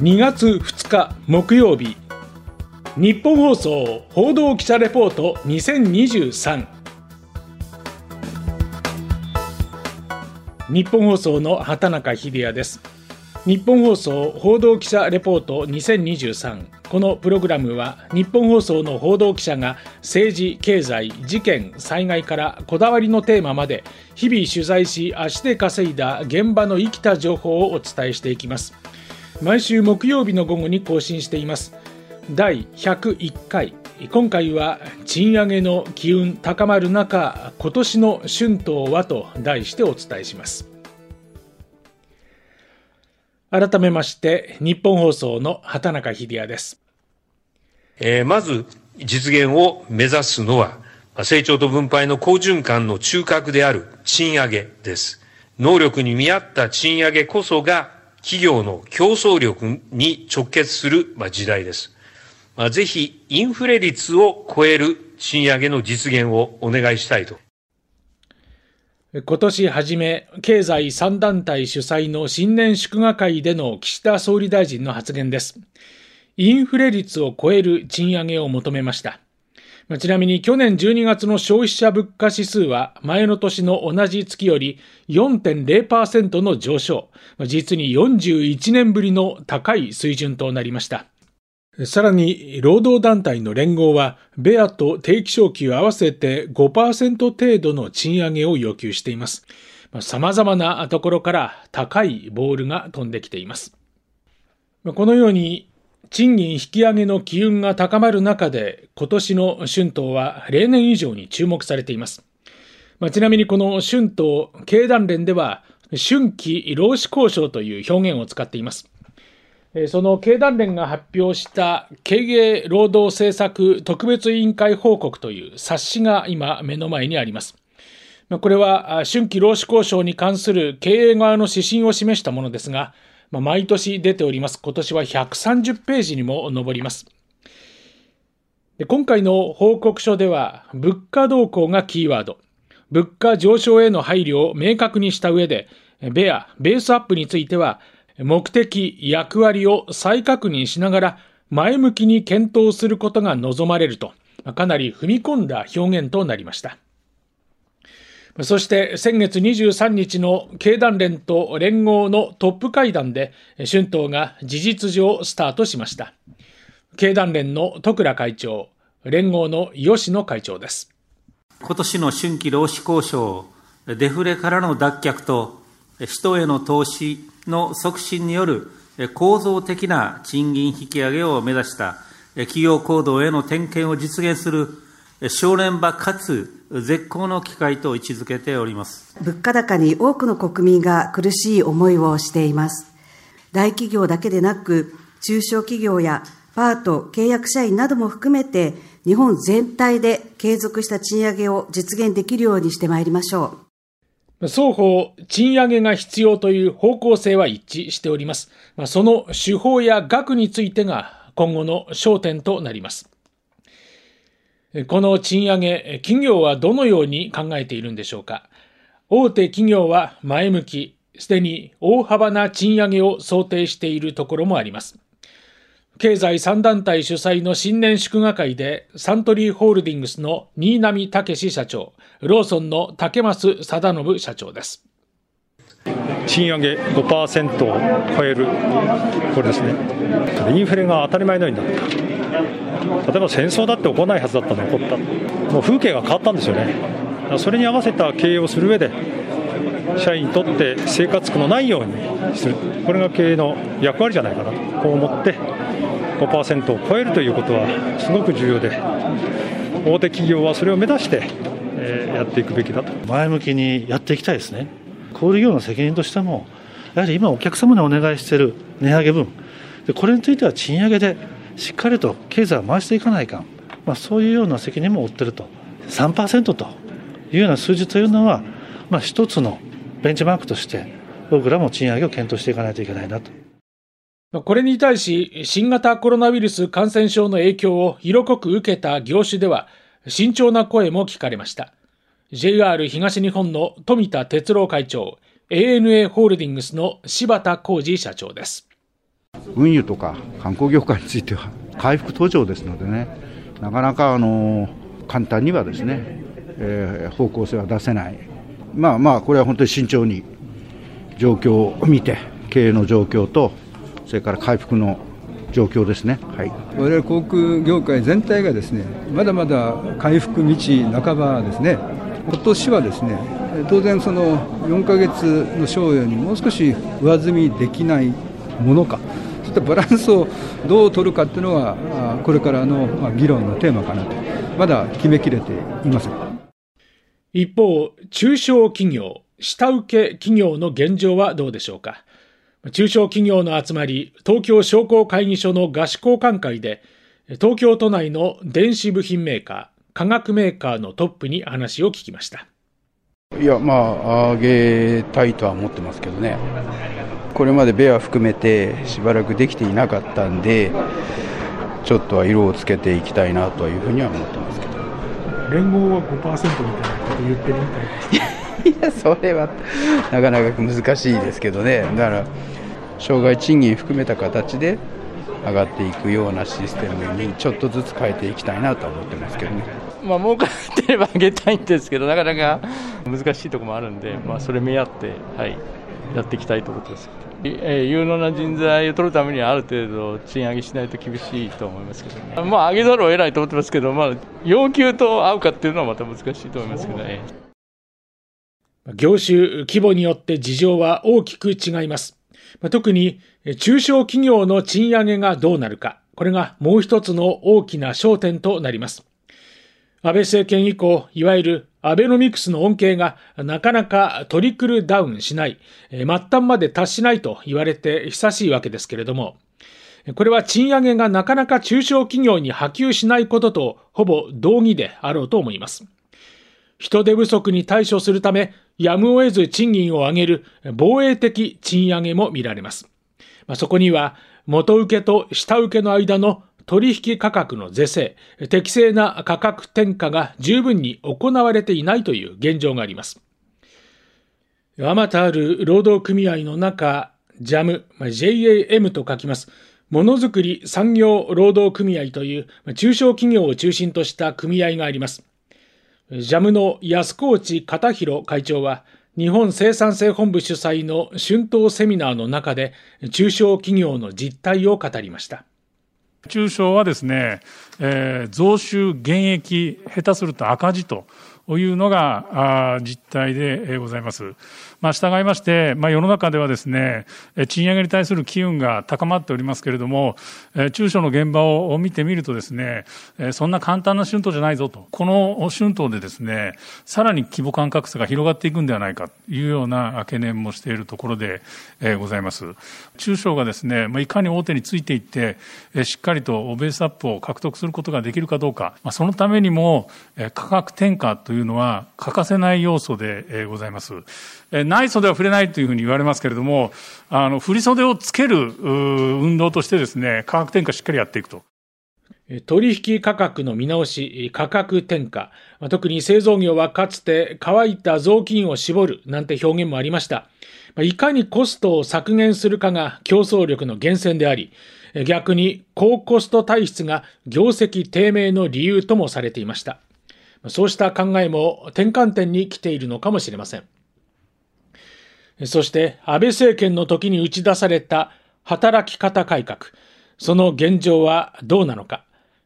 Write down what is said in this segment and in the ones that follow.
2月2日木曜日。日本放送報道記者レポート2023日本放送の畑中秀也です。日本放送報道記者レポート2023このプログラムは日本放送の報道記者が政治経済事件災害からこだわりのテーマまで日々取材し足で稼いだ現場の生きた情報をお伝えしていきます。毎週木曜日の午後に更新しています。第101回。今回は賃上げの機運高まる中今年の春闘はと題してお伝えします。改めまして日本放送の畑中秀也です、えー、まず実現を目指すのは成長と分配の好循環の中核である賃上げです。能力に見合った賃上げこそが企業の競争力に直結する時代です。ぜひ、インフレ率を超える賃上げの実現をお願いしたいと。今年初め、経済3団体主催の新年祝賀会での岸田総理大臣の発言です。インフレ率を超える賃上げを求めました。ちなみに去年12月の消費者物価指数は前の年の同じ月より4.0%の上昇、実に41年ぶりの高い水準となりました。さらに、労働団体の連合は、ベアと定期昇給合わせて5%程度の賃上げを要求しています。様々なところから高いボールが飛んできています。このように賃金引き上げの機運が高まる中で、今年の春闘は例年以上に注目されています。まあ、ちなみにこの春闘、経団連では、春季労使交渉という表現を使っています。その経団連が発表した経営労働政策特別委員会報告という冊子が今目の前にあります。これは春季労使交渉に関する経営側の指針を示したものですが、まあ、毎年出ております。今年は130ページにも上ります。で今回の報告書では、物価動向がキーワード。物価上昇への配慮を明確にした上で、ベア、ベースアップについては、目的、役割を再確認しながら、前向きに検討することが望まれると、かなり踏み込んだ表現となりました。そして先月23日の経団連と連合のトップ会談で春闘が事実上スタートしました。経団連の徳倉会長、連合の吉野会長です。今年の春季労使交渉、デフレからの脱却と人への投資の促進による構造的な賃金引き上げを目指した企業行動への点検を実現する正念場かつ絶好の機会と位置づけております物価高に多くの国民が苦しい思いをしています大企業だけでなく中小企業やパート契約社員なども含めて日本全体で継続した賃上げを実現できるようにしてまいりましょう双方、賃上げが必要という方向性は一致しております。その手法や額についてが今後の焦点となります。この賃上げ、企業はどのように考えているんでしょうか？大手企業は前向き、すでに大幅な賃上げを想定しているところもあります。経済3団体主催の新年祝賀会で、サントリーホールディングスの新浪武社長、ローソンの竹増貞信社長です。賃上げ5%を超える、これですね、インフレが当たり前のようになった。例えば戦争だって起こらないはずだったの起こった。もう風景が変わったんですよね。それに合わせた経営をする上で社員にとって生活苦のないようにする。これが経営の役割じゃないかなと。こう思って5%を超えるということはすごく重要で大手企業はそれを目指して、やっていくべきだと。前向きにやっていきたいですね。小売業の責任としてもやはり今お客様にお願いしている値上げ分。これについては賃上げでしっかりと経済を回していかないかん、まあ、そういうような責任も負っていると、3%というような数字というのは、まあ、一つのベンチマークとして、僕らも賃上げを検討していかないといけないなと。これに対し、新型コロナウイルス感染症の影響を色濃く受けた業種では、慎重な声も聞かれました。JR 東日本の富田哲郎会長、ANA ホールディングスの柴田浩二社長です。運輸とか観光業界については回復途上ですのでね、なかなかあの簡単にはですね、えー、方向性は出せない、まあまあ、これは本当に慎重に状況を見て、経営の状況と、それから回復の状況ですね、はい、我々航空業界全体がですねまだまだ回復道半ばですね、今年はですね当然、その4か月の賞与にもう少し上積みできないものか、ったバランスをどう取るかっていうのは、これからの議論のテーマかなと、まだ決めきれていません一方、中小企業、下請け企業の現状はどうでしょうか。中小企業の集まり、東京商工会議所の合宿交換会で、東京都内の電子部品メーカー、化学メーカーのトップに話を聞きました。いや、まあ、上げたいとは思ってますけどね。これまでベア含めてしばらくできていなかったんで、ちょっとは色をつけていきたいなというふうには思ってますけど。連合は5%みたいなこと言ってるみたいいや、それはなかなか難しいですけどね。だから、障害賃金含めた形で上がっていくようなシステムにちょっとずつ変えていきたいなと思ってますけどね。まあ、儲かってれば上げたいんですけど、なかなか難しいところもあるんで、まあ、それ目合って、はい、やっていきたいと思ってます。えー、有能な人材を取るためにはある程度賃上げしないと厳しいと思いますけどね。まあ、上げざるを得ないと思ってますけど、まあ、要求と合うかっていうのはまた難しいと思いますけどね。業種規模によって事情は大きく違います。特に中小企業の賃上げがどうなるか、これがもう一つの大きな焦点となります。安倍政権以降、いわゆるアベノミクスの恩恵がなかなかトリクルダウンしない、末端まで達しないと言われて久しいわけですけれども、これは賃上げがなかなか中小企業に波及しないこととほぼ同義であろうと思います。人手不足に対処するため、やむを得ず賃金を上げる防衛的賃上げも見られます。まあ、そこには、元請けと下請けの間の取引価格の是正、適正な価格転嫁が十分に行われていないという現状があります。あまたある労働組合の中、JAM、JAM と書きます。ものづくり産業労働組合という中小企業を中心とした組合があります。ジャムの安河内片弘会長は、日本生産性本部主催の春闘セミナーの中で、中小企業の実態を語りました。中小はですね、えー、増収減益、下手すると赤字とというのが実態でございます。まあ、従いまして、まあ、世の中ではですね、賃上げに対する機運が高まっておりますけれども、中小の現場を見てみるとですね、そんな簡単な春闘じゃないぞと、この春闘でですね、さらに規模感格差が広がっていくんではないかというような懸念もしているところでございます。中小がですね、いかに大手についていって、しっかりとベースアップを獲得することができるかどうか、そのためにも価格転嫁といういうのは欠かせない要素でございます。内袖は触れないというふうに言われますけれども、あの、振袖をつける運動としてですね、価格転嫁しっかりやっていくと。取引価格の見直し、価格転嫁、特に製造業はかつて乾いた雑巾を絞るなんて表現もありました。いかにコストを削減するかが競争力の源泉であり、逆に高コスト体質が業績低迷の理由ともされていました。そうした考えも転換点に来ているのかもしれません。そして安倍政権の時に打ち出された働き方改革、その現状はどうなのか、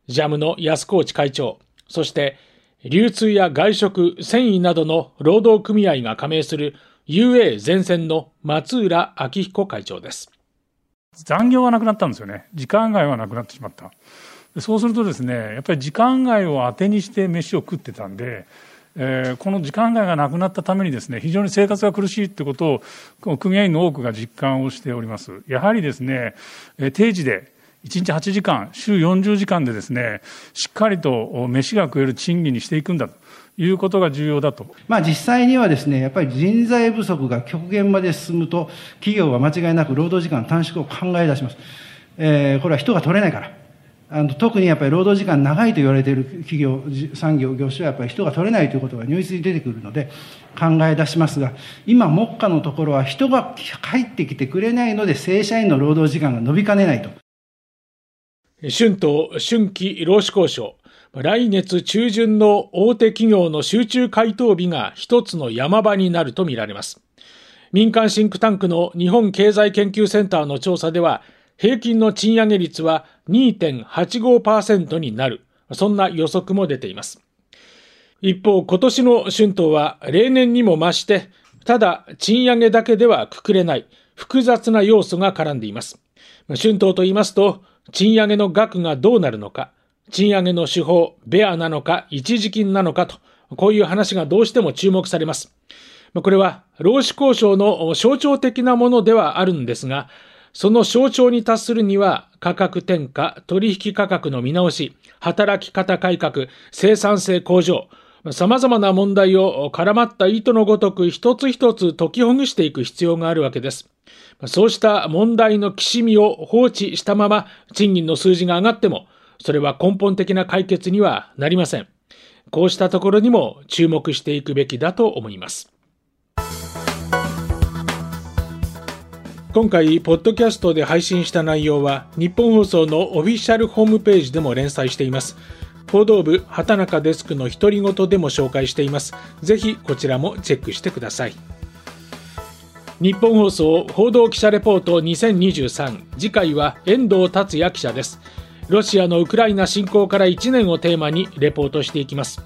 ジャムの安河内会長、そして流通や外食、繊維などの労働組合が加盟する UA 前線の松浦明彦会長です。残業はなくなったんですよね。時間外はなくなってしまった。そうするとですね、やっぱり時間外を当てにして飯を食ってたんで、えー、この時間外がなくなったためにですね、非常に生活が苦しいということを、組合員の多くが実感をしております。やはりですね、え定時で、1日8時間、週40時間でですね、しっかりと飯が食える賃金にしていくんだと。いうことが重要だと。まあ実際にはですね、やっぱり人材不足が極限まで進むと、企業は間違いなく労働時間短縮を考え出します。えー、これは人が取れないから。あの特にやっぱり労働時間長いと言われている企業、産業、業種はやっぱり人が取れないということが如実に出てくるので、考え出しますが、今、目下のところは人が帰ってきてくれないので、正社員の労働時間が伸びかねないと。春闘、春季労使交渉。来月中旬の大手企業の集中回答日が一つの山場になるとみられます。民間シンクタンクの日本経済研究センターの調査では、平均の賃上げ率は2.85%になる。そんな予測も出ています。一方、今年の春闘は例年にも増して、ただ賃上げだけではくくれない複雑な要素が絡んでいます。春闘と言いますと、賃上げの額がどうなるのか、賃上げの手法、ベアなのか、一時金なのかと、こういう話がどうしても注目されます。これは、労使交渉の象徴的なものではあるんですが、その象徴に達するには、価格転嫁、取引価格の見直し、働き方改革、生産性向上、様々な問題を絡まった糸のごとく一つ一つ解きほぐしていく必要があるわけです。そうした問題のきしみを放置したまま賃金の数字が上がっても、それは根本的な解決にはなりません。こうしたところにも注目していくべきだと思います。今回、ポッドキャストで配信した内容は、日本放送のオフィシャルホームページでも連載しています。報道部、畑中デスクの独り言でも紹介しています。ぜひ、こちらもチェックしてください。日本放送報道記者レポート2023次回は遠藤達也記者ですロシアのウクライナ侵攻から1年をテーマにレポートしていきます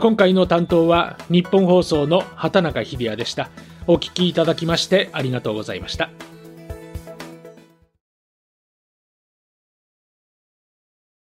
今回の担当は日本放送の畑中秀也でしたお聞きいただきましてありがとうございました。